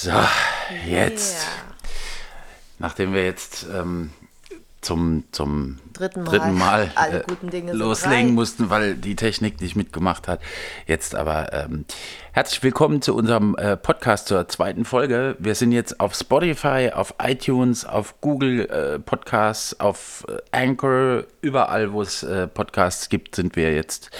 So, jetzt. Nachdem wir jetzt ähm, zum, zum Dritten Mal. dritten Mal äh, loslegen mussten, weil die Technik nicht mitgemacht hat. Jetzt aber ähm, herzlich willkommen zu unserem äh, Podcast zur zweiten Folge. Wir sind jetzt auf Spotify, auf iTunes, auf Google äh, Podcasts, auf äh, Anchor, überall, wo es äh, Podcasts gibt, sind wir jetzt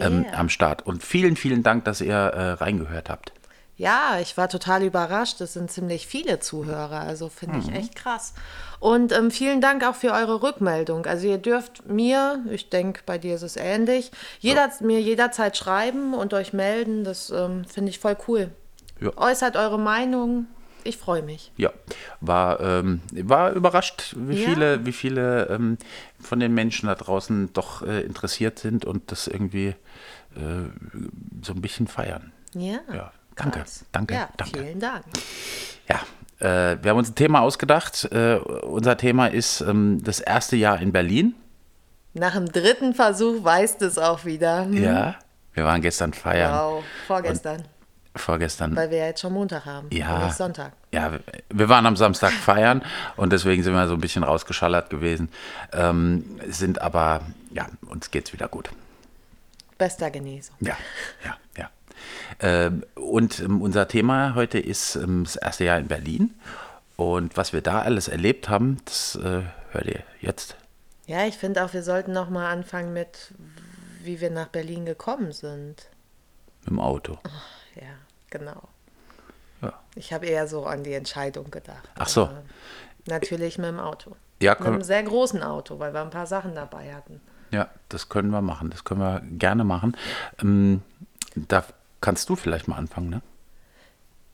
ähm, Yeah. am Start. Und vielen, vielen Dank, dass ihr äh, reingehört habt. Ja, ich war total überrascht. Es sind ziemlich viele Zuhörer, also finde Mhm. ich echt krass. Und ähm, vielen Dank auch für eure Rückmeldung. Also ihr dürft mir, ich denke, bei dir ist es ähnlich, jeder, mir jederzeit schreiben und euch melden. Das ähm, finde ich voll cool. Ja. Äußert eure Meinung. Ich freue mich. Ja, war, ähm, war überrascht, wie Ja. viele, wie viele ähm, von den Menschen da draußen doch äh, interessiert sind und das irgendwie äh, so ein bisschen feiern. Ja. Ja, danke, danke, ja, danke. Vielen Dank. Ja, äh, wir haben uns ein Thema ausgedacht. Äh, unser Thema ist ähm, das erste Jahr in Berlin. Nach dem dritten Versuch weißt es auch wieder. Hm. Ja, wir waren gestern feiern, Wow, vorgestern. vorgestern. Weil wir ja jetzt schon Montag haben. Ja. Und nicht Sonntag. Ja, wir- waren am Samstag feiern und deswegen sind wir so ein bisschen rausgeschallert gewesen. Ähm, sind aber, ja, uns geht's wieder gut. Bester Genesung. Ja, ja, und ähm, unser Thema heute ist ähm, das erste Jahr in Berlin. Und was wir da alles erlebt haben, das äh, hört ihr jetzt. Ja, ich finde auch, wir sollten noch mal anfangen mit, wie wir nach Berlin gekommen sind. Mit dem Auto. Ja, genau. Ja, Ich habe eher so an die Entscheidung gedacht. Ach so. Natürlich mit dem Auto. Ja, mit einem sehr großen Auto, weil wir ein paar Sachen dabei hatten. ja, das können wir machen. Das können wir gerne machen. Ähm, da kannst du vielleicht mal anfangen, ne?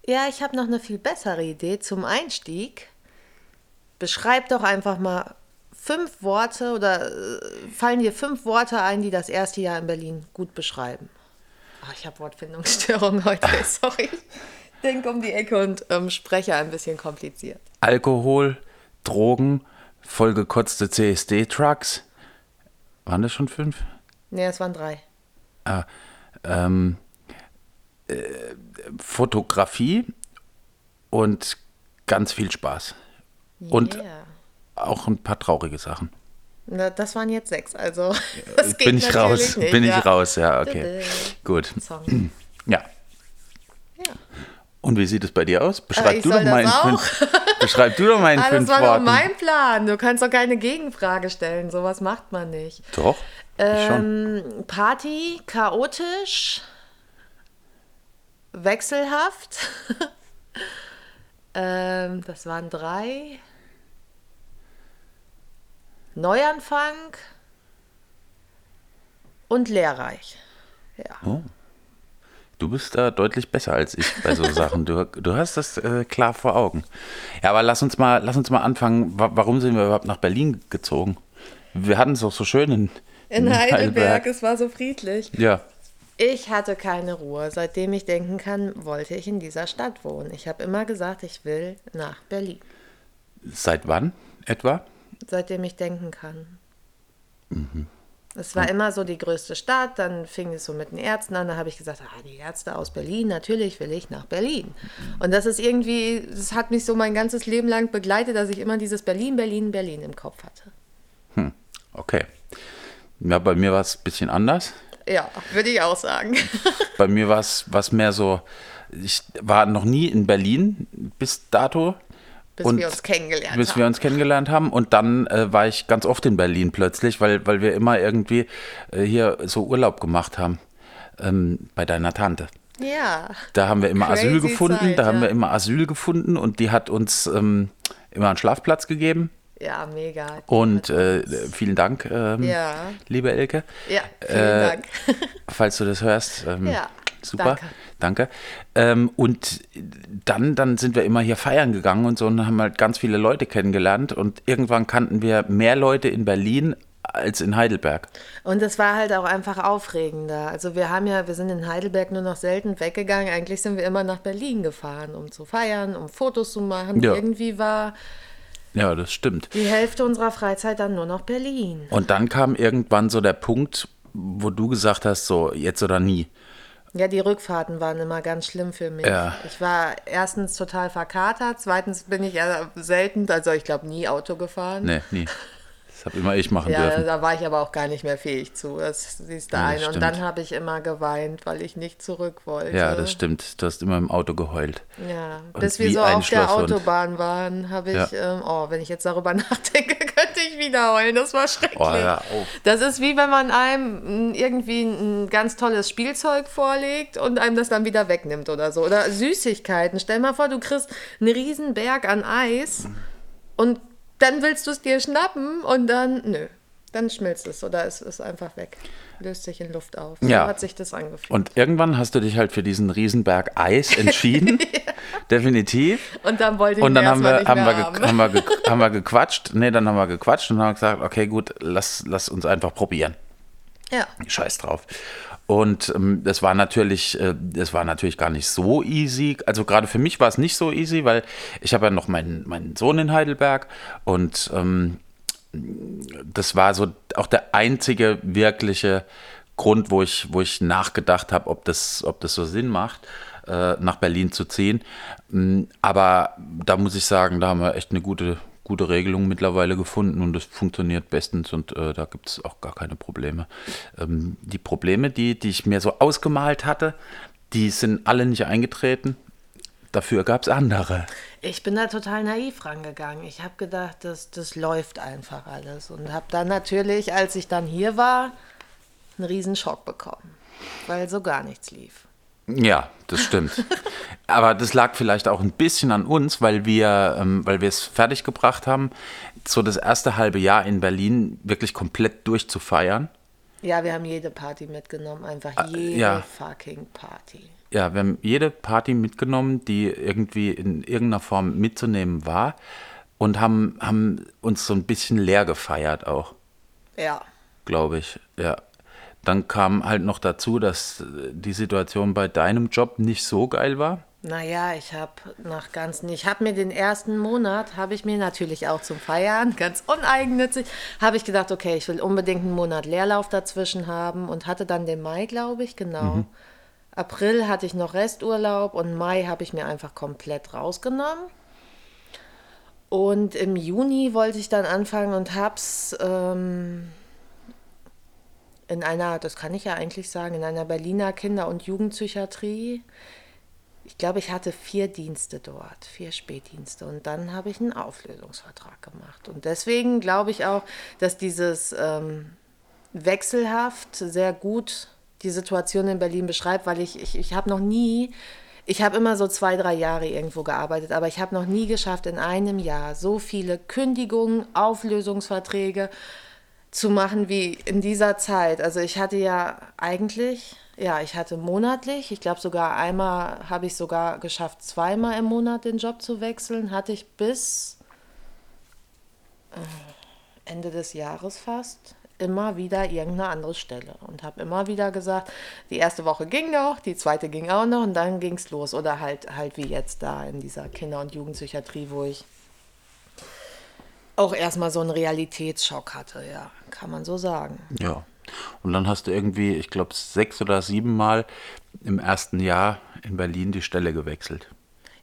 Ja, ich habe noch eine viel bessere Idee zum Einstieg. Beschreib doch einfach mal fünf Worte oder äh, fallen dir fünf Worte ein, die das erste Jahr in Berlin gut beschreiben. Ach, ich habe Wortfindungsstörung heute, sorry. Denk um die Ecke und ähm, spreche ein bisschen kompliziert. Alkohol, Drogen, vollgekotzte CSD-Trucks. Waren das schon fünf? Ne, es waren drei. ähm, äh, Fotografie und ganz viel Spaß. Und Yeah. auch ein paar traurige Sachen. Na, das waren jetzt sechs, also das Bin ich raus? Nicht, Bin ich ja. raus? Ja, okay. Gut. Song. Ja. Ja. Und wie sieht es bei dir aus? Beschreib ich du doch das auch? fünf. Beschreib du doch in Ah, das fünf war doch Worten. mein Plan. Du kannst doch keine Gegenfrage stellen. Sowas macht man nicht. Doch. Ich schon. Ähm, Party, chaotisch, wechselhaft. ähm, das waren drei. Neuanfang und lehrreich. Ja. Oh. Du bist da deutlich besser als ich bei so Sachen. Du, du hast das äh, klar vor Augen. Ja, aber lass uns mal, lass uns mal anfangen. Wa warum sind wir überhaupt nach Berlin gezogen? Wir hatten es doch so schön in, In Heidelberg, es war so friedlich. Ja. Ich hatte keine Ruhe. Seitdem ich denken kann, wollte ich in dieser Stadt wohnen. Ich habe immer gesagt, ich will nach Berlin. Seit wann etwa? Seitdem ich denken kann. Es war immer so die größte Stadt, dann fing es so mit den Ärzten an, da habe ich gesagt, ah, die Ärzte aus Berlin, natürlich will ich nach Berlin. Und das ist irgendwie, das hat mich so mein ganzes Leben lang begleitet, dass ich immer dieses Berlin, Berlin, Berlin im Kopf hatte. Okay. Ja, bei mir war es ein bisschen anders. Ja, würde ich auch sagen. Bei mir war es was mehr so, ich war noch nie in Berlin bis dato. Bis wir uns kennengelernt bis haben. wir uns kennengelernt haben. Und dann äh, war ich ganz oft in Berlin plötzlich, weil, weil wir immer irgendwie äh, hier so Urlaub gemacht haben. Ähm, bei deiner Tante. Ja. Da haben wir immer Crazy Asyl gefunden. Zeit, da haben ja. wir immer Asyl gefunden und die hat uns ähm, immer einen Schlafplatz gegeben. Ja, mega. Und äh, vielen Dank, ähm, Ja. liebe Elke. Ja, vielen Äh, Dank. Falls du das hörst. Ähm, Ja, Super, danke. danke. Ähm, und dann, dann sind wir immer hier feiern gegangen und so und haben halt ganz viele Leute kennengelernt. Und irgendwann kannten wir mehr Leute in Berlin als in Heidelberg. Und es war halt auch einfach aufregender. Also wir haben ja, wir sind in Heidelberg nur noch selten weggegangen. Eigentlich sind wir immer nach Berlin gefahren, um zu feiern, um Fotos zu machen. Ja. Irgendwie war Ja, das stimmt. die Hälfte unserer Freizeit dann nur noch Berlin. Und dann kam irgendwann so der Punkt, wo du gesagt hast, so jetzt oder nie. Ja, die Rückfahrten waren immer ganz schlimm für mich. Ja. Ich war erstens total verkatert, zweitens bin ich ja selten, also ich glaube nie Auto gefahren. Nee, nie. Das habe immer ich machen Ja, dürfen. da war ich aber auch gar nicht mehr fähig zu. Das siehst du Ja, ein. Und dann habe ich immer geweint, weil ich nicht zurück wollte. Ja, das stimmt. Du hast immer im Auto geheult. Ja, Und bis wir so auf der. Autobahn waren, habe ich, Ja. ähm, oh, wenn ich jetzt darüber nachdenke, könnte ich wieder heulen. Das war schrecklich. Oh, ja, oh. Das ist wie wenn man einem irgendwie ein ganz tolles Spielzeug vorlegt und einem das dann wieder wegnimmt oder so. Oder Süßigkeiten. Stell mal vor, du kriegst einen riesen Berg an Eis und dann willst du es dir schnappen und dann, nö, dann schmilzt es oder es ist einfach weg. Löst sich in Luft auf. So Ja. hat sich das angefühlt. Und irgendwann hast du dich halt für diesen Riesenberg Eis entschieden. Definitiv. Und dann wollte ich Und dann haben wir, nicht haben, mehr wir, haben. haben, wir haben wir gequatscht. Nee, dann haben wir gequatscht und haben gesagt, okay, gut, lass, lass uns einfach probieren. Ja. Scheiß drauf. Und ähm, das war natürlich, äh, das war natürlich gar nicht so easy. Also gerade für mich war es nicht so easy, weil ich habe ja noch meinen, meinen Sohn in Heidelberg und ähm, das war so auch der einzige wirkliche Grund, wo ich, wo ich nachgedacht habe, ob das, ob das so Sinn macht, äh, nach Berlin zu ziehen. Mm, Aber da muss ich sagen, da haben wir echt eine gute, gute Regelung mittlerweile gefunden und das funktioniert bestens und äh, da gibt es auch gar keine Probleme. Ähm, die Probleme, die, die ich mir so ausgemalt hatte, die sind alle nicht eingetreten. Dafür gab es andere. Ich bin da total naiv rangegangen. Ich habe gedacht, das, das läuft einfach alles. Und habe dann natürlich, als ich dann hier war, einen riesen Schock bekommen, weil so gar nichts lief. Ja, das stimmt. Aber das lag vielleicht auch ein bisschen an uns, weil wir, ähm, weil wir es fertiggebracht haben, so das erste halbe Jahr in Berlin wirklich komplett durchzufeiern. Ja, wir haben jede Party mitgenommen, einfach jede Ah, ja. fucking Party. Ja, wir haben jede Party mitgenommen, die irgendwie in irgendeiner Form mitzunehmen war und haben, haben uns so ein bisschen leer gefeiert auch, Ja. glaube ich. Ja. Dann kam halt noch dazu, dass äh, die Situation bei deinem Job nicht so geil war. Naja, ich habe nach ganzen, ich habe mir den ersten Monat, habe ich mir natürlich auch zum Feiern, ganz uneigennützig, habe ich gedacht, okay, ich will unbedingt einen Monat Leerlauf dazwischen haben und hatte dann den Mai, glaube ich, genau. April hatte ich noch Resturlaub und Mai habe ich mir einfach komplett rausgenommen. Und im Juni wollte ich dann anfangen und hab's ähm, in einer, das kann ich ja eigentlich sagen, in einer Berliner Kinder- und Jugendpsychiatrie ich glaube, ich hatte vier Dienste dort, vier Spätdienste. Und dann habe ich einen Auflösungsvertrag gemacht. Und deswegen glaube ich auch, dass dieses ähm, wechselhaft sehr gut die Situation in Berlin beschreibt, weil ich, ich, ich habe noch nie, ich habe immer so zwei, drei Jahre irgendwo gearbeitet, aber ich habe noch nie geschafft, in einem Jahr so viele Kündigungen, Auflösungsverträge zu machen wie in dieser Zeit. Also ich hatte ja eigentlich, ja, ich hatte monatlich, ich glaube sogar einmal habe ich sogar geschafft, zweimal im Monat den Job zu wechseln, hatte ich bis äh, Ende des Jahres fast immer wieder irgendeine andere Stelle und habe immer wieder gesagt, die erste Woche ging noch, die zweite ging auch noch und dann ging es los oder halt halt wie jetzt da in dieser Kinder- und Jugendpsychiatrie, wo ich auch erstmal so einen Realitätsschock hatte, ja, kann man so sagen. Ja. Und dann hast du irgendwie, ich glaube, sechs oder sieben Mal im ersten Jahr in Berlin die Stelle gewechselt.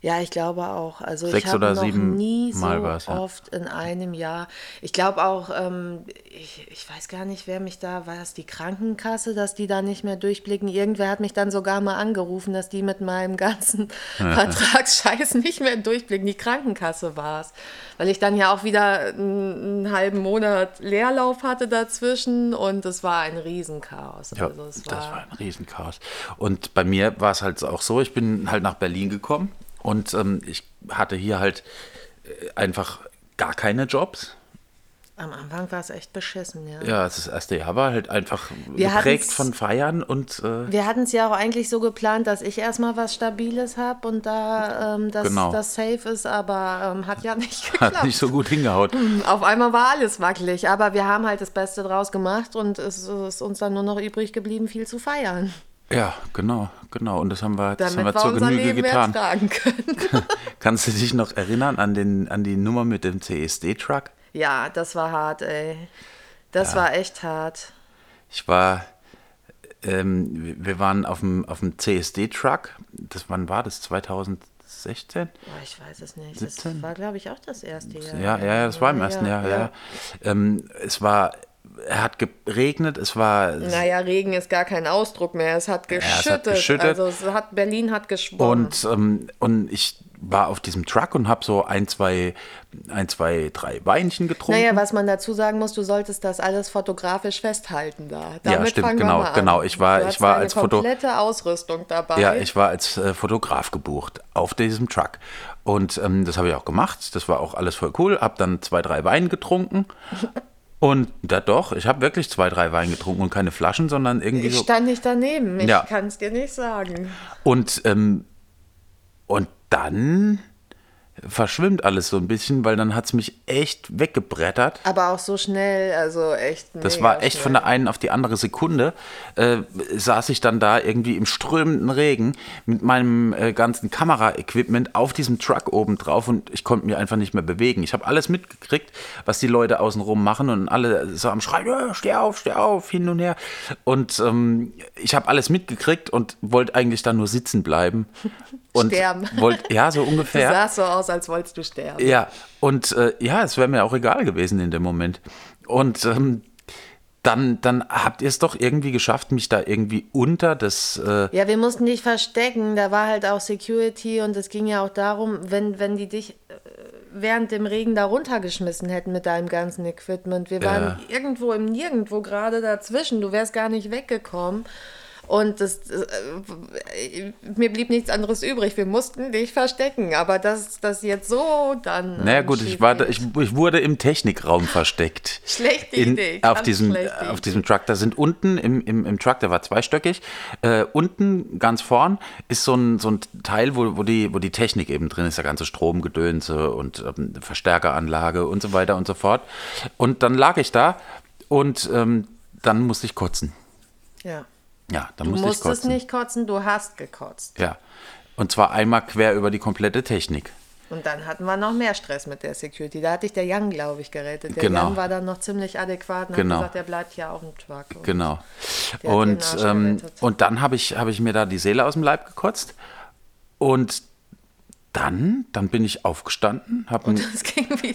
Ja, ich glaube auch. Also Sechs ich habe oder noch sieben nie so Mal war's, ja. oft in einem Jahr. Ich glaube auch, ähm, ich, ich weiß gar nicht, wer mich da, war das die Krankenkasse, dass die da nicht mehr durchblicken? Irgendwer hat mich dann sogar mal angerufen, dass die mit meinem ganzen Vertragsscheiß nicht mehr durchblicken. Die Krankenkasse war es. Weil ich dann ja auch wieder einen, einen halben Monat Leerlauf hatte dazwischen und es war ein Riesenchaos. Ja, also es das war ein Riesenchaos. Und bei mir war es halt auch so, ich bin halt nach Berlin gekommen und ähm, ich hatte hier halt äh, einfach gar keine Jobs. Am Anfang war es echt beschissen, ja. Ja, das erste Jahr war halt einfach Wir geprägt von Feiern und äh, Wir hatten es ja auch eigentlich so geplant, dass ich erstmal was Stabiles habe und da ähm, das, Genau. das safe ist, aber ähm, hat ja nicht geklappt. hat nicht so gut hingehaut. Auf einmal war alles wackelig, aber wir haben halt das Beste draus gemacht und es ist uns dann nur noch übrig geblieben, viel zu feiern, Ja, genau, genau. Und das haben wir, das damit haben wir wir zur Genüge Leben getan. ertragen können. Kannst du dich noch erinnern an, den, an die Nummer mit dem CSD-Truck? ja, das war hart, ey. Das war echt hart. Ich war ähm, wir- waren auf dem, auf dem CSD-Truck. Das, wann war das? 2016? Boah, ich weiß es nicht. 17? Das war, glaube ich, auch das erste Jahr. Ja, ja, ja, das war im ersten Jahr. Ja, ja. Ähm, es war, hat geregnet, es war Naja, Regen ist gar kein Ausdruck mehr. Es hat es geschüttet. hat geschüttet. Also es hat, Berlin hat geschwommen. Und, ähm, und ich war auf diesem Truck und habe so ein, zwei, ein, zwei, drei Weinchen getrunken. naja, was man dazu sagen muss, du solltest das alles fotografisch festhalten da. Damit stimmt, fangen genau, genau. Ich war- du ich war als Foto- komplette Ausrüstung dabei. Ja, ich war als äh, Fotograf gebucht auf diesem Truck. Und ähm, das habe ich auch gemacht. Das war auch alles voll cool. Hab dann zwei, drei Wein getrunken. Und da doch, ich habe wirklich zwei, drei Wein getrunken und keine Flaschen, sondern irgendwie Ich stand nicht daneben. Ich Ja. kann es dir nicht sagen. Und, ähm, und dann verschwimmt alles so ein bisschen, weil dann hat es mich echt weggebrettert. Aber auch so schnell, also echt. Das war echt schnell. von der einen auf die andere Sekunde. Äh, saß ich dann da irgendwie im strömenden Regen mit meinem äh, ganzen Kameraequipment auf diesem Truck oben drauf und ich konnte mich einfach nicht mehr bewegen. Ich habe alles mitgekriegt, was die Leute außenrum machen und alle so am Schreien, "Ja, steh auf, steh auf, hin und her. Und ähm, ich habe alles mitgekriegt und wollte eigentlich dann nur sitzen bleiben. Und Sterben. Wollt, ja, so Du ungefähr. sahst so aus, als wolltest du sterben. Ja, und äh, ja, es wäre mir auch egal gewesen in dem Moment. Und ähm, dann, dann habt ihr es doch irgendwie geschafft, mich da irgendwie unter das. Äh, Ja, wir mussten dich verstecken. Da war halt auch Security und es ging ja auch darum, wenn, wenn die dich äh, während dem Regen da runtergeschmissen hätten mit deinem ganzen Equipment. Wir waren irgendwo im Nirgendwo gerade dazwischen. Du wärst gar nicht weggekommen. Und das, äh, mir blieb nichts anderes übrig. Wir mussten dich verstecken. Aber dass das jetzt so dann. naja, ähm, gut, ich, war, da- ich, ich wurde im Technikraum versteckt. Schlechte In, Idee. auf, diesem, schlechte auf diesem Truck. Da sind unten im, im, im Truck, der war zweistöckig, äh, unten ganz vorn ist so ein, so ein Teil, wo, wo, die, wo die Technik eben drin ist, der ganze Stromgedönse und ähm, Verstärkeranlage und so weiter und so fort. Und dann lag ich da und ähm, dann musste ich kotzen. Ja. Ja, dann Du musste ich musstest kotzen. nicht kotzen, du hast gekotzt. Ja. Und zwar einmal quer über die komplette Technik. Und dann hatten wir noch mehr Stress mit der Security. Da hatte ich der Jan, glaube ich, gerettet. Der Genau. Jan war dann noch ziemlich adäquat und Genau. hat gesagt, der bleibt ja auf dem Truck. Und Genau. Und, ähm, und dann habe ich, hab ich mir da die Seele aus dem Leib gekotzt. Und dann, dann bin ich aufgestanden, habe ein,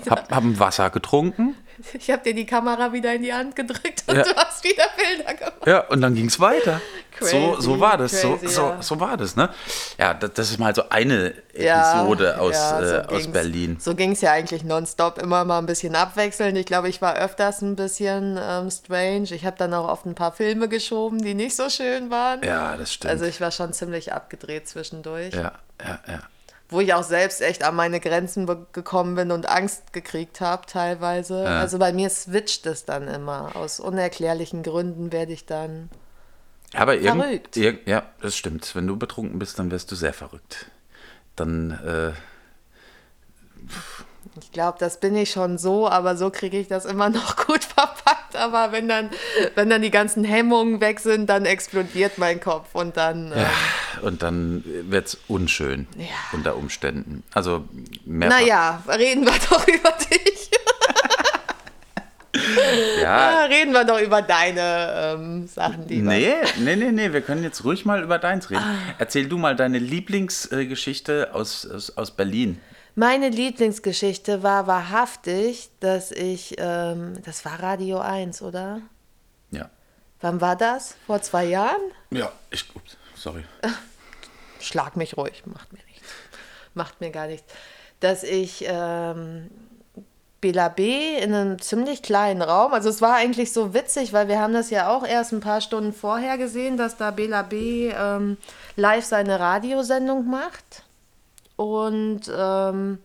hab, hab ein Wasser getrunken. Ich habe dir die Kamera wieder in die Hand gedrückt und Ja. du hast wieder Bilder gemacht. Ja, und dann ging es weiter. so, Crazy, so war das. So, crazy, so, ja. so war das, ne? Ja, das, das ist mal so eine Ja, Episode aus, ja, so äh, aus ging's. Berlin. So ging es ja eigentlich nonstop, immer mal ein bisschen abwechselnd. Ich glaube, ich war öfters ein bisschen ähm, strange. Ich habe dann auch oft ein paar Filme geschoben, die nicht so schön waren. Ja, das stimmt. Also ich war schon ziemlich abgedreht zwischendurch. ja, ja, ja. Wo ich auch selbst echt an meine Grenzen gekommen bin und Angst gekriegt habe teilweise. Also bei mir switcht es dann immer. Aus unerklärlichen Gründen werde ich dann. Aber irgend, Verrückt. irg- ja, das stimmt. Wenn du betrunken bist, dann wirst du sehr verrückt. Dann, äh, Ich glaube, das bin ich schon so, aber so kriege ich das immer noch gut Aber wenn dann, wenn dann die ganzen Hemmungen weg sind, dann explodiert mein Kopf und dann. Äh, und dann wird es unschön Ja. unter Umständen. Also mehrfach. naja, reden wir doch über dich. Ja, reden wir doch über deine ähm, Sachen, die nee, nee, nee, nee, wir können jetzt ruhig mal über deins reden. Ah. Erzähl du mal deine Lieblingsgeschichte aus, aus, aus Berlin. Meine Lieblingsgeschichte war wahrhaftig, dass ich, ähm, das war Radio 1, oder? Ja. Wann war das? Vor zwei Jahren? Ja, ich, ups, sorry. Schlag mich ruhig, macht mir nichts. Macht mir gar nichts. Dass ich ähm, Bela B in einem ziemlich kleinen Raum, also es war eigentlich so witzig, weil wir haben das ja auch erst ein paar Stunden vorher gesehen, dass da Bela B ähm, live seine Radiosendung macht und ähm,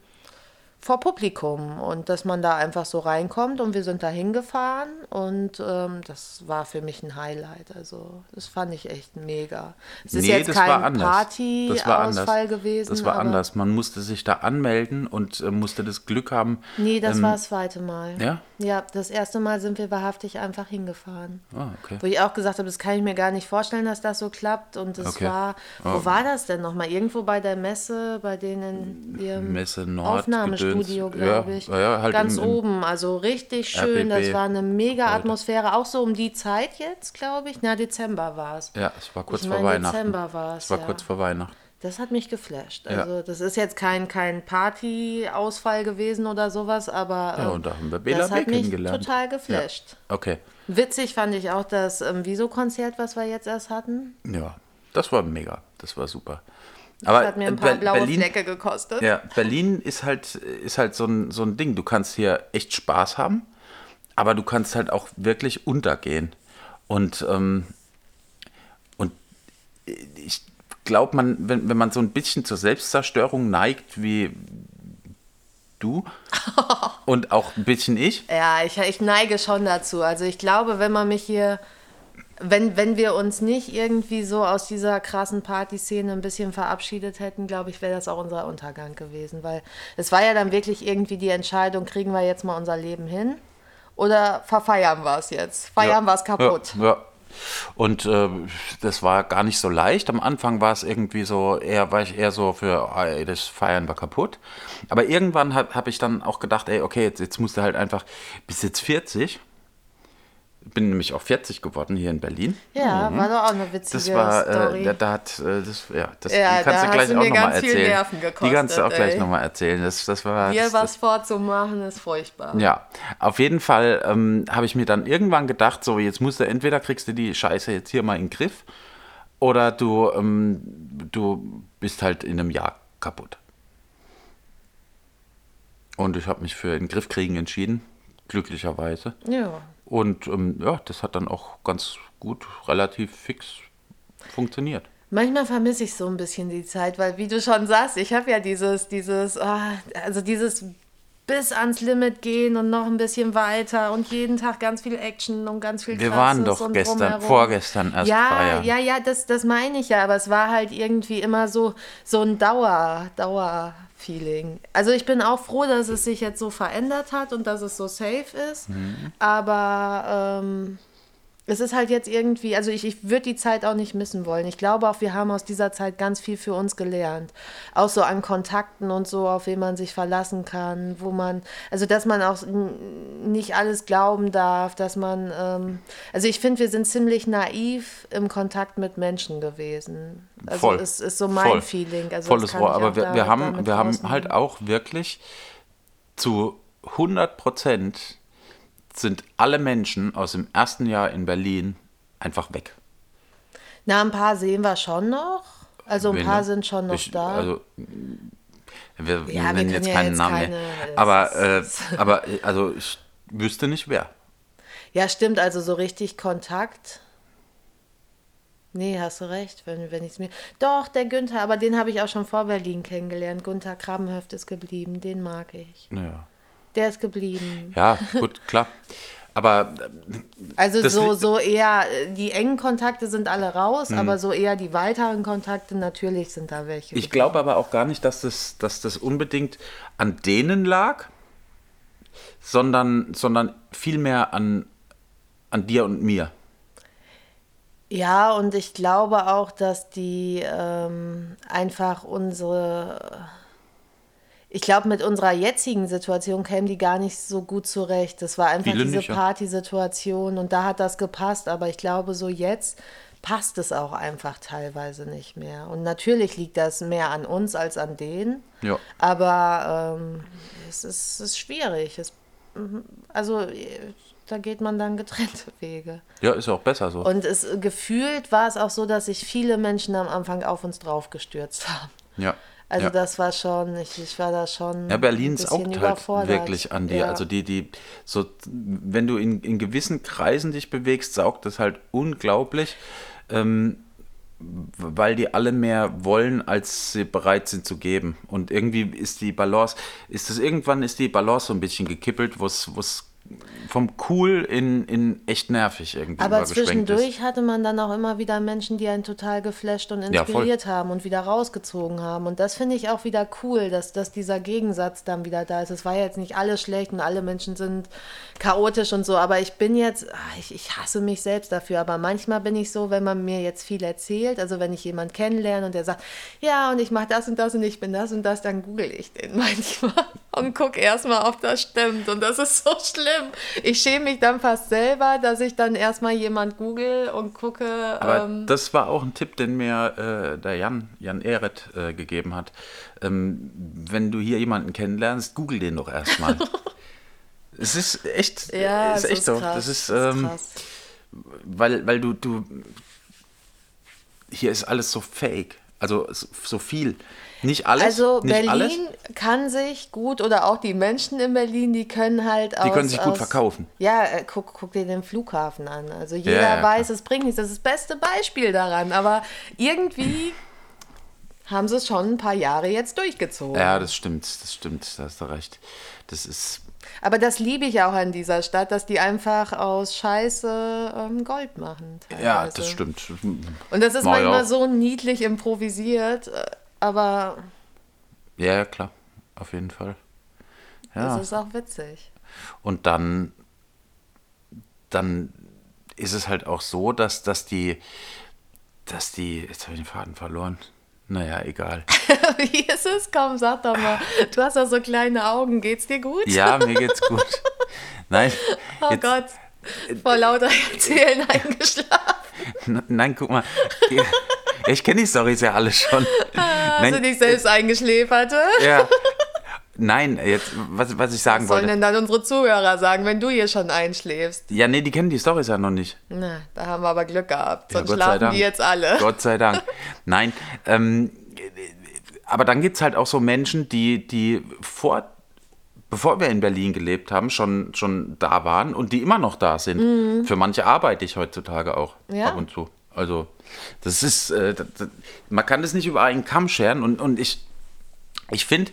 vor Publikum und dass man da einfach so reinkommt und wir sind da hingefahren und ähm, das war für mich ein Highlight. Also das fand ich echt mega. Es ist jetzt kein Partyausfall gewesen. Das war anders. Man musste sich da anmelden und äh, musste das Glück haben. Nee, das ähm, war das zweite Mal. Ja? Ja, das erste Mal sind wir wahrhaftig einfach hingefahren. Ah, okay. Wo ich auch gesagt habe, das kann ich mir gar nicht vorstellen, dass das so klappt. Und es Okay. war, wo war das denn nochmal? Irgendwo bei der Messe, bei denen in ihrem Messe Nord, Aufnahmestudio Studio, glaube ja, ich. Ja, halt Ganz im, im oben, also richtig schön. Das RBB. war eine mega Atmosphäre, auch so um die Zeit jetzt, glaube ich. Na, Dezember war es. Ja, es war kurz Ich vor meine, Weihnachten. Dezember war es, Es war ja. kurz vor Weihnachten. Das hat mich geflasht. Ja. Also, das ist jetzt kein, kein Partyausfall gewesen oder sowas, aber Ja, ähm, und da haben wir Bela das hat mich total geflasht. Okay. Witzig fand ich auch das ähm, Wieso-Konzert, was wir jetzt erst hatten. Ja, das war mega. Das war super. Das Aber hat mir ein paar Ber- blaue Berlin, Flecke gekostet. Ja, Berlin ist halt, ist halt so, ein, so ein Ding. Du kannst hier echt Spaß haben, aber du kannst halt auch wirklich untergehen. Und, ähm, und ich glaube, man, wenn, wenn man so ein bisschen zur Selbstzerstörung neigt, wie du und auch ein bisschen ich, Ja, ich, ich neige schon dazu. Also ich glaube, wenn man mich hier, wenn, wenn wir uns nicht irgendwie so aus dieser krassen Partyszene ein bisschen verabschiedet hätten, glaube ich, wäre das auch unser Untergang gewesen. Weil es war ja dann wirklich irgendwie die Entscheidung, kriegen wir jetzt mal unser Leben hin oder verfeiern wir es jetzt? Feiern wir es kaputt? Ja, ja. Und äh, das war gar nicht so leicht. Am Anfang war es irgendwie so, eher war ich eher so für, ah, ey, das Feiern war kaputt. Aber irgendwann habe hab ich dann auch gedacht, ey, okay, jetzt, jetzt musst du halt einfach, bis jetzt 40. Bin nämlich auch 40 geworden hier in Berlin. Ja, war doch auch eine witzige Das war, Story. äh, da, da hat, äh, das, ja, das Ja, die kannst da du hast gleich du auch nochmal ganz viel erzählen. Nerven die kannst du auch gekostet, gleich ey. nochmal erzählen. Das, das war, Hier das, was vorzumachen, ist furchtbar. ja, auf jeden Fall ähm, habe ich mir dann irgendwann gedacht, so jetzt musst du entweder kriegst du die Scheiße jetzt hier mal in den Griff oder du, ähm, du bist halt in einem Jahr kaputt. Und ich habe mich für den Griff kriegen entschieden, glücklicherweise. Ja. Und ähm, ja, das hat dann auch ganz gut, relativ fix funktioniert. Manchmal vermisse ich so ein bisschen die Zeit, weil wie du schon sagst, ich habe ja dieses, dieses, ah, also dieses bis ans Limit gehen und noch ein bisschen weiter und jeden Tag ganz viel Action und ganz viel Wir Krasses waren doch gestern, drumherum. vorgestern erst ja, feiern. Ja, ja, das, das meine ich ja, aber es war halt irgendwie immer so, so ein Dauer, Dauer-Feeling. Also ich bin auch froh, dass es sich jetzt so verändert hat und dass es so safe ist, Mhm. aber ähm, es ist halt jetzt irgendwie, also ich, ich würde die Zeit auch nicht missen wollen. Ich glaube auch, wir haben aus dieser Zeit ganz viel für uns gelernt. Auch so an Kontakten und so, auf wen man sich verlassen kann, wo man, also dass man auch nicht alles glauben darf, dass man, ähm, also ich finde, wir sind ziemlich naiv im Kontakt mit Menschen gewesen. Also Voll. es ist so mein Voll. Feeling. Also Volles Rohr. Aber wir, wir haben, wir haben halt auch wirklich zu 100 Prozent sind alle Menschen aus dem ersten Jahr in Berlin einfach weg. Na, ein paar sehen wir schon noch. Also ein Wen paar denn? sind schon noch Ich- da. Also, wir wir nennen können jetzt ja keinen jetzt Namen keine- mehr. es Aber, äh, aber äh, also ich wüsste nicht wer. Ja, stimmt, also so richtig Kontakt. Nee, hast du recht, wenn, wenn ich es mir. Doch, der Günther, aber den habe ich auch schon vor Berlin kennengelernt. Gunther Krabbenhöft ist geblieben, den mag ich. Ja, Der ist geblieben. ja gut, klar. Aber äh, Also so, so eher, äh, die engen Kontakte sind alle raus, Hm. aber so eher die weiteren Kontakte, natürlich sind da welche. Ich glaube aber auch gar nicht, dass das, dass das unbedingt an denen lag, sondern, sondern vielmehr an, an dir und mir. Ja, und ich glaube auch, dass die ähm, einfach unsere. Ich glaube, mit unserer jetzigen Situation kämen die gar nicht so gut zurecht. Das war einfach Viele diese nicht, ja. Partysituation und da hat das gepasst. Aber ich glaube, so jetzt passt es auch einfach teilweise nicht mehr. Und natürlich liegt das mehr an uns als an denen. Ja. Aber ähm, es, ist, es ist schwierig. Es, mhm, also da geht man dann getrennte Wege. Ja, ist auch besser so. Und es gefühlt war es auch so, dass sich viele Menschen am Anfang auf uns draufgestürzt haben. ja. Also ja. das war schon, ich, ich war da schon. Ja, Berlin ist auch halt wirklich an dir. Ja. Also die, die, so, wenn du in, in gewissen Kreisen dich bewegst, saugt das halt unglaublich, ähm, weil die alle mehr wollen, als sie bereit sind zu geben. Und irgendwie ist die Balance, ist das irgendwann ist die Balance so ein bisschen gekippelt, es wo es vom cool in, in echt nervig irgendwie Aber zwischendurch ist. hatte man dann auch immer wieder Menschen, die einen total geflasht und Ja, inspiriert haben und wieder rausgezogen haben. Und das finde ich auch wieder cool, dass, dass dieser Gegensatz dann wieder da ist. Es war jetzt nicht alles schlecht und alle Menschen sind chaotisch und so, aber ich bin jetzt, ah, ich, ich hasse mich selbst dafür, aber manchmal bin ich so, wenn man mir jetzt viel erzählt, also wenn ich jemanden kennenlerne und der sagt, ja, und ich mache das und das und ich bin das und das, dann google ich den manchmal. und guck erstmal, ob das stimmt. Und das ist so schlimm. Ich schäme mich dann fast selber, dass ich dann erstmal jemand google und gucke. Aber ähm, das war auch ein Tipp, den mir äh, der Jan, Jan Ehret äh, gegeben hat. Ähm, wenn du hier jemanden kennenlernst, google den doch erstmal. es ist echt, ja, ist echt ist so. krass, Das ist, ist ähm, krass. weil, weil du, du, hier ist alles so fake. Also so so viel. Nicht alles. Also nicht Berlin alles. kann sich gut oder auch die Menschen in Berlin, die können halt aus, Die können sich gut aus, verkaufen. Ja, äh, guck, guck dir den Flughafen an. Also jeder Ja, ja, weiß, klar. es bringt nichts. Das ist das beste Beispiel daran. Aber irgendwie haben sie es schon ein paar Jahre jetzt durchgezogen. Ja, das stimmt, das stimmt, da hast du recht. Das ist, Aber das liebe ich auch an dieser Stadt, dass die einfach aus Scheiße ähm, Gold machen. ja, teilweise. das stimmt. Und das ist ich manchmal auch. so niedlich improvisiert, äh, aber Ja, ja, klar, auf jeden Fall. Ja. es ist auch witzig. Und dann, dann ist es halt auch so, dass, dass die, dass die, jetzt habe ich den Faden verloren. Naja, egal. Wie ist es? Komm, sag doch mal. Du hast doch so kleine Augen. Geht's dir gut? Ja, mir geht's gut. Nein, Oh jetzt, Gott. Vor lauter Erzählen eingeschlafen. nein, guck mal. Ich kenne die Storys ja alle schon. Hast du dich selbst eingeschläfert? äh? ja. Nein, jetzt, was, was ich sagen Was sollen wollte. denn dann unsere Zuhörer sagen, wenn du hier schon einschläfst? Ja, nee, die kennen die Storys ja noch nicht. Na, da haben wir aber Glück gehabt. Ja, Sonst sei schlafen die jetzt alle. Gott sei Dank. Nein, ähm, aber dann gibt es halt auch so Menschen, die, die vor, bevor wir in Berlin gelebt haben, schon, schon da waren und die immer noch da sind. Für manche arbeite ich heutzutage auch Mhm. Ja? ab und zu. Also, das ist, äh, das, man kann das nicht über einen Kamm scheren und, und ich, ich finde,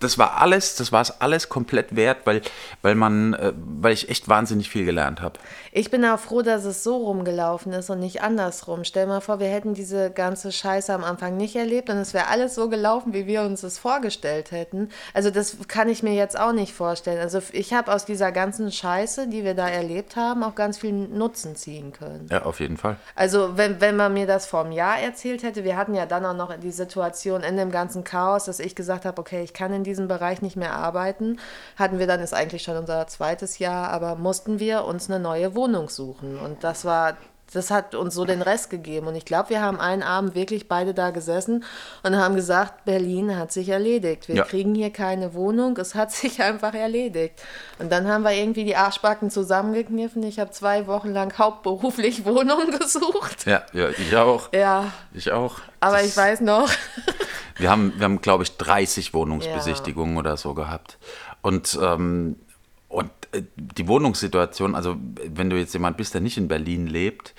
das war alles, das war es alles komplett wert, weil, weil man, äh, weil ich echt wahnsinnig viel gelernt habe. Ich bin auch froh, dass es so rumgelaufen ist und nicht andersrum. Stell mal vor, wir hätten diese ganze Scheiße am Anfang nicht erlebt und es wäre alles so gelaufen, wie wir uns es vorgestellt hätten. Also das kann ich mir jetzt auch nicht vorstellen. Also ich habe aus dieser ganzen Scheiße, die wir da erlebt haben, auch ganz viel Nutzen ziehen können. Ja, auf jeden Fall. Also wenn, wenn man mir das vor einem Jahr erzählt hätte, wir hatten ja dann auch noch die Situation in dem ganzen Chaos, dass ich gesagt habe, okay, ich kann in diesem Bereich nicht mehr arbeiten, hatten wir dann, ist eigentlich schon unser zweites Jahr, aber mussten wir uns eine neue Wohnung suchen. Und das war, das hat uns so den Rest gegeben. Und ich glaube, wir haben einen Abend wirklich beide da gesessen und haben gesagt, Berlin hat sich erledigt. Wir Ja. kriegen hier keine Wohnung, es hat sich einfach erledigt. Und dann haben wir irgendwie die Arschbacken zusammengekniffen. Ich habe zwei Wochen lang hauptberuflich Wohnung gesucht. Ja, ja, ich auch. Ja, Ich auch. aber Das- ich weiß noch, Wir haben, wir haben glaube ich, 30 Wohnungsbesichtigungen oder so gehabt. Und, ähm, und äh, die Wohnungssituation, also wenn du jetzt jemand bist, der nicht in Berlin lebt,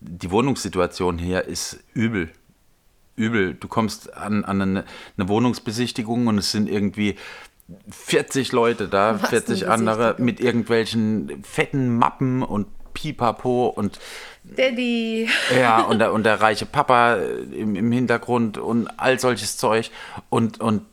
die Wohnungssituation hier ist übel. Übel. Du kommst an, an eine, eine Wohnungsbesichtigung und es sind irgendwie 40 Leute da, Was 40 eine andere mit irgendwelchen fetten Mappen und Pipapo und Daddy. ja, und der, und der reiche Papa im, im Hintergrund und all solches Zeug. Und, und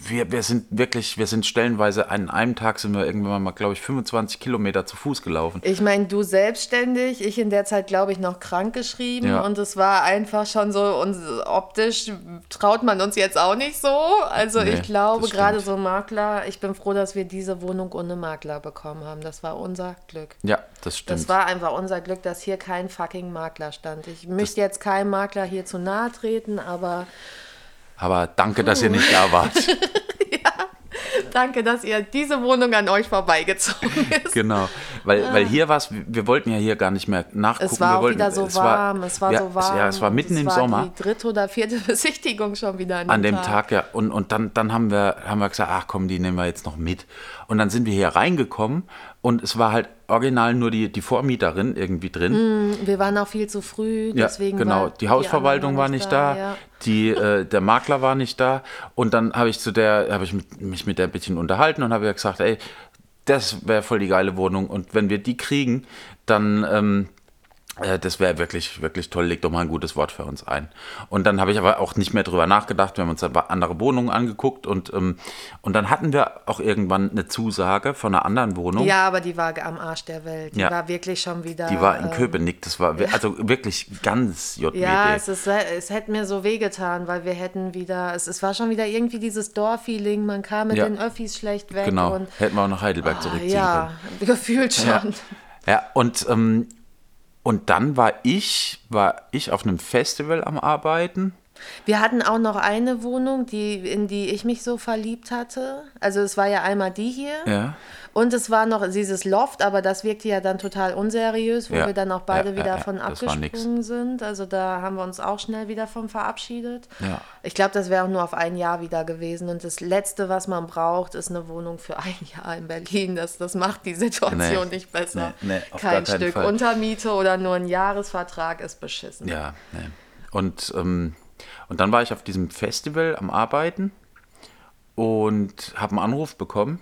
wir, wir sind wirklich, wir sind stellenweise, an einem Tag sind wir irgendwann mal, glaube ich, 25 Kilometer zu Fuß gelaufen. Ich meine, du selbstständig, ich in der Zeit, glaube ich, noch krank geschrieben Ja. und es war einfach schon so, und optisch traut man uns jetzt auch nicht so. Also Nee, ich glaube, gerade so Makler, ich bin froh, dass wir diese Wohnung ohne Makler bekommen haben. Das war unser Glück. Ja, das stimmt. Das war einfach unser Glück, dass hier kein fucking Makler stand. Ich möchte jetzt keinem Makler hier zu nahe treten, aber Aber danke, dass ihr nicht da wart. danke, dass ihr diese Wohnung an euch vorbeigezogen ist. genau. Weil, weil hier war es, wir wollten ja hier gar nicht mehr nachgucken. Es war wollten, wieder so es warm, es war ja, so warm. Ja, es war mitten es im war Sommer. die dritte oder vierte Besichtigung schon wieder an, An dem Tag, ja. Und, und dann, dann haben, wir, haben wir gesagt, ach komm, die nehmen wir jetzt noch mit. Und dann sind wir hier reingekommen und es war halt original nur die, die Vormieterin irgendwie drin. Wir waren auch viel zu früh, Ja, deswegen genau. war Die Hausverwaltung anderen war nicht da, ja. die, äh, der Makler war nicht da. Und dann habe ich zu der, habe ich mit, mich mit der ein bisschen unterhalten und habe gesagt, ey, das wäre voll die geile Wohnung. Und wenn wir die kriegen, dann, ähm, Äh, Das wäre wirklich, wirklich toll. Leg doch mal ein gutes Wort für uns ein. Und dann habe ich aber auch nicht mehr drüber nachgedacht. Wir haben uns aber andere Wohnungen angeguckt und, ähm, und dann hatten wir auch irgendwann eine Zusage von einer anderen Wohnung. Ja, aber die war am Arsch der Welt. Die Ja. war wirklich schon wieder. Die war in ähm, Köpenick. Das war wir- also wirklich ganz JWD. Ja, es, ist, es hätte mir so wehgetan, weil wir hätten wieder, es, es war schon wieder irgendwie dieses Dorffeeling, man kam mit Ja. den Öffis schlecht weg genau. und Hätten wir auch nach Heidelberg zurückziehen ja, können. gefühlt schon. Ja, ja und, ähm, und dann war ich, war ich auf einem Festival am Arbeiten. Wir hatten auch noch eine Wohnung, die, in die ich mich so verliebt hatte. Also es war ja einmal die hier. Ja. Und es war noch dieses Loft, aber das wirkte ja dann total unseriös, wo Ja. wir dann auch beide Ja, wieder von abgesprungen sind. Also da haben wir uns auch schnell wieder von verabschiedet. Ich glaube, das wäre auch nur auf ein Jahr wieder gewesen. Und das Letzte, was man braucht, ist eine Wohnung für ein Jahr in Berlin. Das, das macht die Situation Nee. nicht besser. Nee, nee, Kein Stück Fall. Untermiete oder nur ein Jahresvertrag ist beschissen. Ja, ne. Und, ähm, und dann war ich auf diesem Festival am Arbeiten und habe einen Anruf bekommen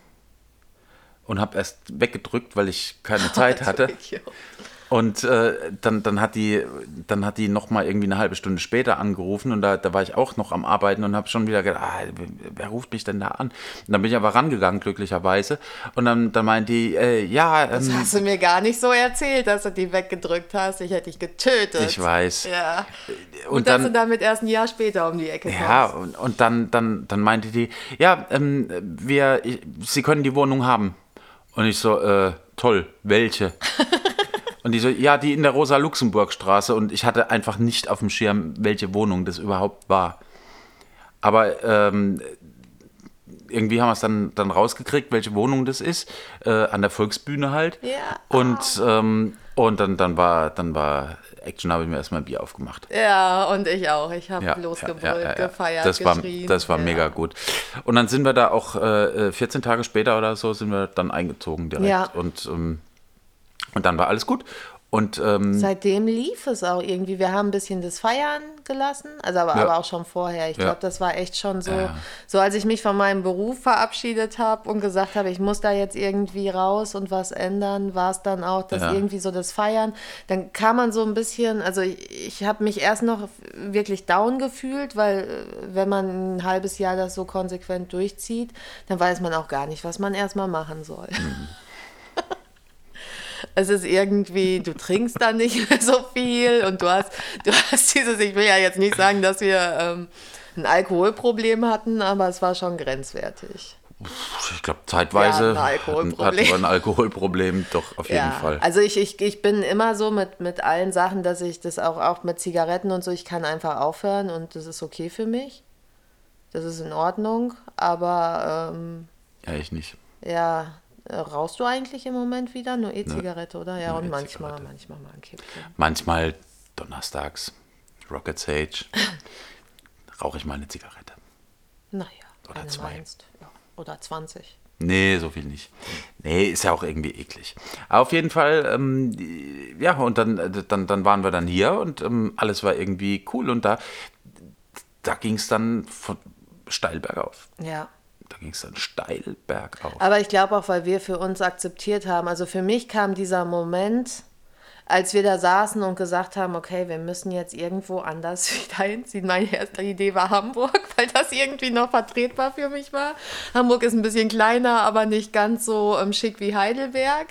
und habe erst weggedrückt, weil ich keine Zeit hatte. Und äh, dann, dann hat die, dann hat die noch mal irgendwie eine halbe Stunde später angerufen und da, da war ich auch noch am Arbeiten und habe schon wieder gedacht, ah, wer, ruft mich denn da an? Und dann bin ich aber rangegangen, glücklicherweise. Und dann, dann meint die, äh, ja, Das ähm, hast du mir gar nicht so erzählt, dass du die weggedrückt hast. Ich hätte dich getötet. ich weiß. Ja. Und, Und dass dann- du damit erst ein Jahr später um die Ecke kommst. Ja, und, und dann, dann, dann meinte die, ja, ähm, wir, ich, Sie können die Wohnung haben. Und ich so, äh, toll, welche? und die so, ja, die in der Rosa-Luxemburg-Straße. Und ich hatte einfach nicht auf dem Schirm, welche Wohnung das überhaupt war. Aber ähm, irgendwie haben wir es dann, dann rausgekriegt, welche Wohnung das ist, äh, an der Volksbühne halt. Ja. Und, ähm, und dann, dann war, dann war Action, habe ich mir erstmal ein Bier aufgemacht. Ja, und ich auch. Ich habe Ja, losgebrüllt, ja, ja, gefeiert, das war. Das war mega gut. Und dann sind wir da auch äh, 14 Tage später oder so, sind wir dann eingezogen direkt. Ja. Und, ähm, und dann war alles gut. Und ähm, Seitdem lief es auch irgendwie. Wir haben ein bisschen das Feiern gelassen, also aber, Ja. aber auch schon vorher. Ich Ja. glaube, das war echt schon so, Ja. so als ich mich von meinem Beruf verabschiedet habe und gesagt habe, ich muss da jetzt irgendwie raus und was ändern, war es dann auch, dass irgendwie so das Feiern, dann kam man so ein bisschen, also ich, ich habe mich erst noch wirklich down gefühlt, weil äh, wenn man ein halbes Jahr das so konsequent durchzieht, dann weiß man auch gar nicht, was man erstmal machen soll. Es ist irgendwie, du trinkst dann nicht mehr so viel und du hast, du hast dieses, ich will ja jetzt nicht sagen, dass wir ähm, ein Alkoholproblem hatten, aber es war schon grenzwertig. ich glaube, zeitweise Ja, hatten, wir ein Alkoholproblem, doch auf jeden Fall. Also ich, ich, ich bin immer so mit, mit allen Sachen, dass ich das auch, auch mit Zigaretten und so, ich kann einfach aufhören und das ist okay für mich. Das ist in Ordnung, aber ähm, ja, ich nicht. ja, rauchst du eigentlich im Moment wieder? Nur E-Zigarette, oder? Ja, und manchmal, manchmal mal ein Kippchen. Manchmal donnerstags, Rocket Sage, rauche ich mal eine Zigarette. Naja, Oder zwei. meinst. Oder 20. Nee, so viel nicht. Nee, ist ja auch irgendwie eklig. Aber auf jeden Fall, ähm, ja, und dann, äh, dann, dann waren wir dann hier und ähm, alles war irgendwie cool und da, da ging es dann von steil bergauf. Ja. Da ging es dann steil bergauf. Aber ich glaube auch, weil wir für uns akzeptiert haben. Also für mich kam dieser Moment, als wir da saßen und gesagt haben, okay, wir müssen jetzt irgendwo anders wieder hinziehen. Meine erste Idee war Hamburg, weil das irgendwie noch vertretbar für mich war. Hamburg ist ein bisschen kleiner, aber nicht ganz so ähm, schick wie Heidelberg.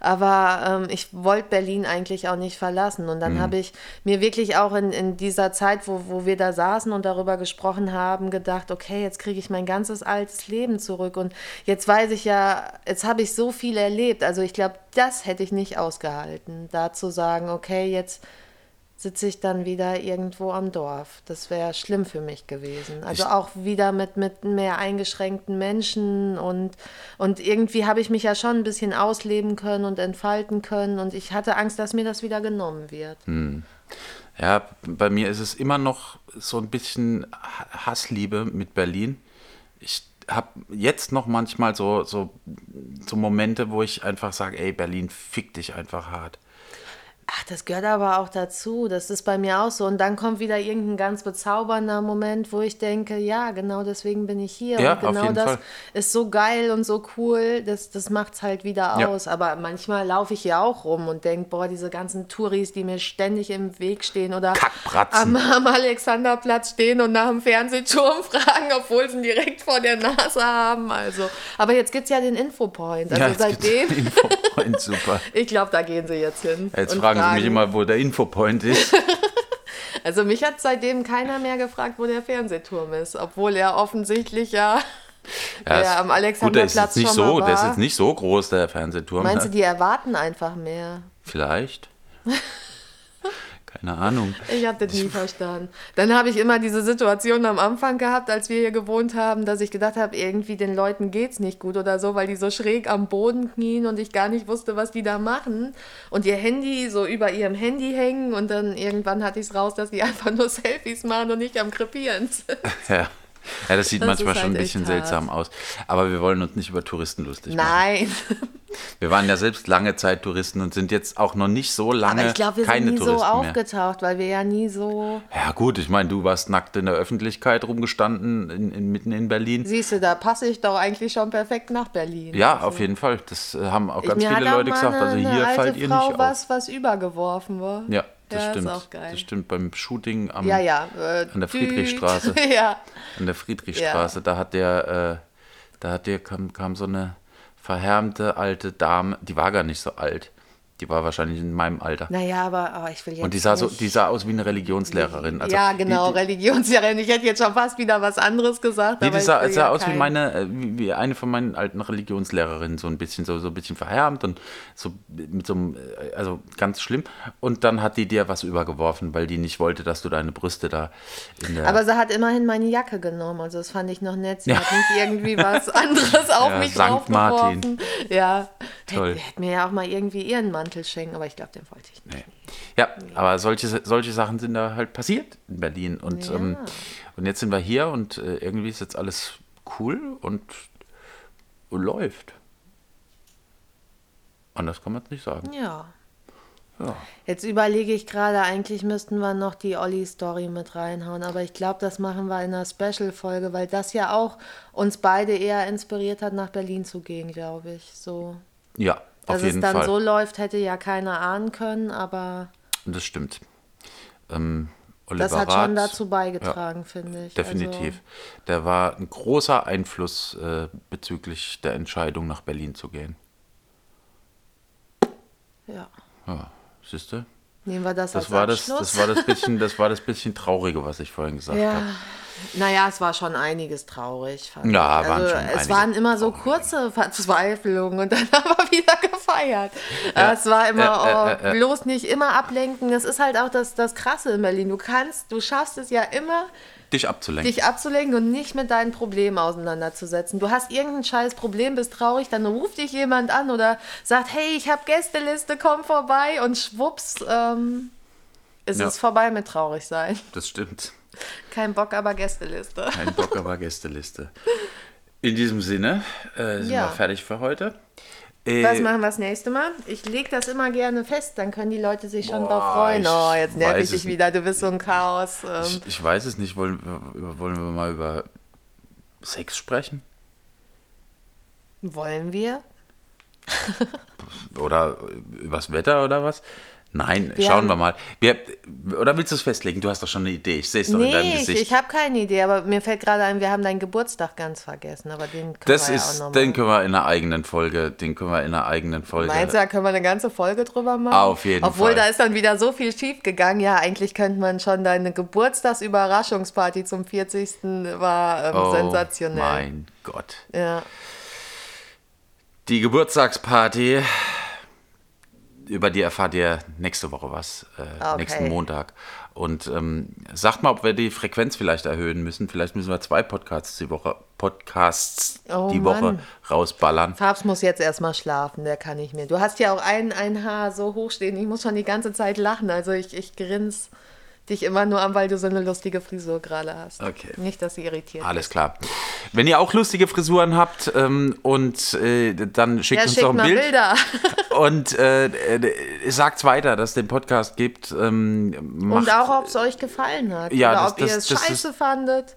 Aber ähm, ich wollte Berlin eigentlich auch nicht verlassen. Und dann habe ich mir wirklich auch in, in dieser Zeit, wo, wo wir da saßen und darüber gesprochen haben, gedacht, okay, jetzt kriege ich mein ganzes altes Leben zurück. Und jetzt weiß ich ja, jetzt habe ich so viel erlebt. Also ich glaube, das hätte ich nicht ausgehalten, da zu sagen, okay, jetzt sitze ich dann wieder irgendwo am Dorf. Das wäre schlimm für mich gewesen. Also Ich- auch wieder mit, mit mehr eingeschränkten Menschen und, und irgendwie habe ich mich ja schon ein bisschen ausleben können und entfalten können und ich hatte Angst, dass mir das wieder genommen wird. Ja, bei mir ist es immer noch so ein bisschen Ha- Hassliebe mit Berlin. Ich habe jetzt noch manchmal so, so, so Momente, wo ich einfach sage, ey, Berlin, fick dich einfach hart. Ach, das gehört aber auch dazu. Das ist bei mir auch so. Und dann kommt wieder irgendein ganz bezaubernder Moment, wo ich denke, ja, genau deswegen bin ich hier. Ja, und auf genau jeden das Fall. ist so geil und so cool. Das, das macht es halt wieder Ja. aus. Aber manchmal laufe ich ja auch rum und denke, boah, diese ganzen Touris, die mir ständig im Weg stehen oder am, am Alexanderplatz stehen und nach dem Fernsehturm fragen, obwohl sie ihn direkt vor der Nase haben. Also, aber jetzt gibt es ja den Infopoint. Also ja, seitdem, Infopoint, super. ich glaube, da gehen sie jetzt hin. Jetzt und fragen, Sie mich immer, wo der Infopoint ist. Also mich hat seitdem keiner mehr gefragt, wo der Fernsehturm ist, obwohl er offensichtlich ja, Ja, ja am Gut, der ist Alexanderplatz jetzt nicht so, mal der ist war. jetzt nicht so groß, der Fernsehturm. Meinst du, ne? die erwarten einfach mehr? Vielleicht. Keine Ahnung. Ich habe das nie verstanden. Dann habe ich immer diese Situation am Anfang gehabt, als wir hier gewohnt haben, dass ich gedacht habe, irgendwie den Leuten geht's nicht gut oder so, weil die so schräg am Boden knien und ich gar nicht wusste, was die da machen und ihr Handy so über ihrem Handy hängen und dann irgendwann hatte ich es raus, dass die einfach nur Selfies machen und nicht am Krepieren sind. Ja. ja, das sieht Das manchmal ist schon ein halt bisschen hart. seltsam aus. Aber wir wollen uns nicht über Touristen lustig machen. Nein. Wir waren ja selbst lange Zeit Touristen und sind jetzt auch noch nicht so lange Aber ich glaube, wir keine sind nie so Touristen mehr. aufgetaucht, weil wir ja nie so. Ja gut, ich meine, du warst nackt in der Öffentlichkeit rumgestanden, in, in, mitten in Berlin. Siehst du, da passe ich doch eigentlich schon perfekt nach Berlin. Ja, auf jeden Fall. Das äh, haben auch Ich, ganz mir viele Leute gesagt. eine, Also eine hier alte fallt ihr Frau nicht auf. was, was übergeworfen war. Ja, das Ja, ist stimmt. auch geil. Das stimmt beim Shooting am, Ja, ja. Äh, An der. Friedrichstraße. ja. an der Friedrichstraße. Da hat der, äh, da hat der kam, kam so eine verhärmte alte Dame. Die war gar nicht so alt. Die war wahrscheinlich in meinem Alter. Naja, aber oh, ich will jetzt. Und die sah, so, die sah aus wie eine Religionslehrerin. Also ja, genau, Die, die, Religionslehrerin. Ich hätte jetzt schon fast wieder was anderes gesagt. Nee, die sah, sah ja aus wie meine, äh, wie, eine von meinen alten Religionslehrerinnen, so ein bisschen, so, so ein bisschen verhärmt und so mit so einem, äh, also ganz schlimm. Und dann hat die dir was übergeworfen, weil die nicht wollte, dass du deine Brüste da in der. Aber sie hat immerhin meine Jacke genommen, also das fand ich noch nett. Sie Ja. hat nicht irgendwie was anderes auf Ja, mich Sankt Martin. draufgeworfen. Ja, Toll. hätte hätte mir ja auch mal irgendwie ihren Mantel schenken, aber ich glaube, den wollte ich nicht. Nee. Ja, aber solche, solche Sachen sind da halt passiert in Berlin. Und, Ja. ähm, und jetzt sind wir hier und äh, irgendwie ist jetzt alles cool und, und läuft. Anders kann man es nicht sagen. Ja. Ja. Jetzt überlege ich gerade, eigentlich müssten wir noch die Olli-Story mit reinhauen, aber ich glaube, das machen wir in einer Special-Folge, weil das ja auch uns beide eher inspiriert hat, nach Berlin zu gehen, glaube ich. So. Ja, Dass es dann Fall. so läuft, hätte ja keiner ahnen können, aber Das stimmt. Ähm, Oliver das hat schon Rath, dazu beigetragen, finde ich. Definitiv. Der war ein großer Einfluss äh, bezüglich der Entscheidung, nach Berlin zu gehen. Also, ja. Ja, siehst du? Nehmen wir das, als Das war das, Abschluss. das war das bisschen, das war das bisschen Traurige, was ich vorhin gesagt ja. habe. Naja, es war schon einiges traurig. Fand Ja, ich. waren also, schon Es waren immer so kurze Verzweiflungen und dann haben wir wieder gefeiert. Es war immer, Ja, äh, oh, äh, äh. bloß nicht immer ablenken. Das ist halt auch das, das Krasse in Berlin. Du kannst, du schaffst es ja immer, Dich abzulenken. dich abzulenken und nicht mit deinen Problemen auseinanderzusetzen. Du hast irgendein scheiß Problem, bist traurig, dann ruft dich jemand an oder sagt, hey, ich habe Gästeliste, komm vorbei und schwupps ähm, ist Ja. es vorbei mit traurig sein. Das stimmt. Kein Bock, aber Gästeliste. Kein Bock, aber Gästeliste. In diesem Sinne äh, sind Ja. wir fertig für heute. Äh, Was machen wir das nächste Mal? Ich lege das immer gerne fest, dann können die Leute sich schon Boah, drauf freuen. Oh, jetzt nerv ich dich wieder, du bist so ein Chaos. Ähm, ich, ich weiß es nicht. Wollen wir, wollen wir mal über Sex sprechen? wollen wir? Oder übers Wetter oder was? Nein, Wir schauen wir mal. Wir, oder willst du es festlegen? Du hast doch schon eine Idee. Ich sehe es doch in deinem Nee, ich, Gesicht. ich habe keine Idee, aber mir fällt gerade ein, wir haben deinen Geburtstag ganz vergessen, aber den können das wir ist, ja auch noch den können wir in einer eigenen Folge, den können wir in einer eigenen Folge. Meinst du, da können wir eine ganze Folge drüber machen? Auf jeden Obwohl, Fall. da ist dann wieder so viel schief gegangen. Ja, eigentlich könnte man schon deine Geburtstagsüberraschungsparty zum 40. war ähm, oh, sensationell. Mein Gott. Ja. Die Geburtstagsparty, über die erfahrt ihr nächste Woche was, äh, Okay. nächsten Montag. Und ähm, sagt mal, ob wir die Frequenz vielleicht erhöhen müssen. Vielleicht müssen wir zwei Podcasts die Woche, Podcasts Oh die Woche rausballern. Fabs muss jetzt erstmal schlafen, der kann nicht mehr. Du hast ja auch ein, ein Haar so hoch stehen, ich muss schon die ganze Zeit lachen. Also ich, ich grins dich immer nur an, weil du so eine lustige Frisur gerade hast. Okay. Nicht, dass sie irritiert Alles ist. klar. Wenn ihr auch lustige Frisuren habt ähm, und äh, dann schickt Ja, uns schickt doch ein Bild Bilder. und äh, äh, sagt's weiter, dass es den Podcast gibt. Ähm, macht, Und auch, ob es euch gefallen hat. Ja, Oder das- ob das- ihr es das scheiße fandet.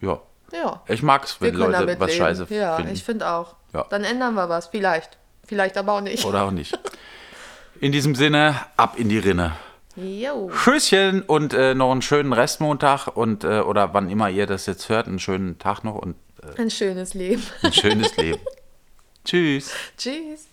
Ja, Ja. ich mag's, Wir wenn Leute was leben. scheiße Ja, finden. ich finde auch. Ja. Dann ändern wir was. Vielleicht. Vielleicht aber auch nicht. Oder auch nicht. In diesem Sinne, ab in die Rinne. Jo. Tschüsschen und äh, noch einen schönen Restmontag und äh, oder wann immer ihr das jetzt hört, einen schönen Tag noch und Ein schönes Leben. ein schönes Leben. Tschüss. Tschüss.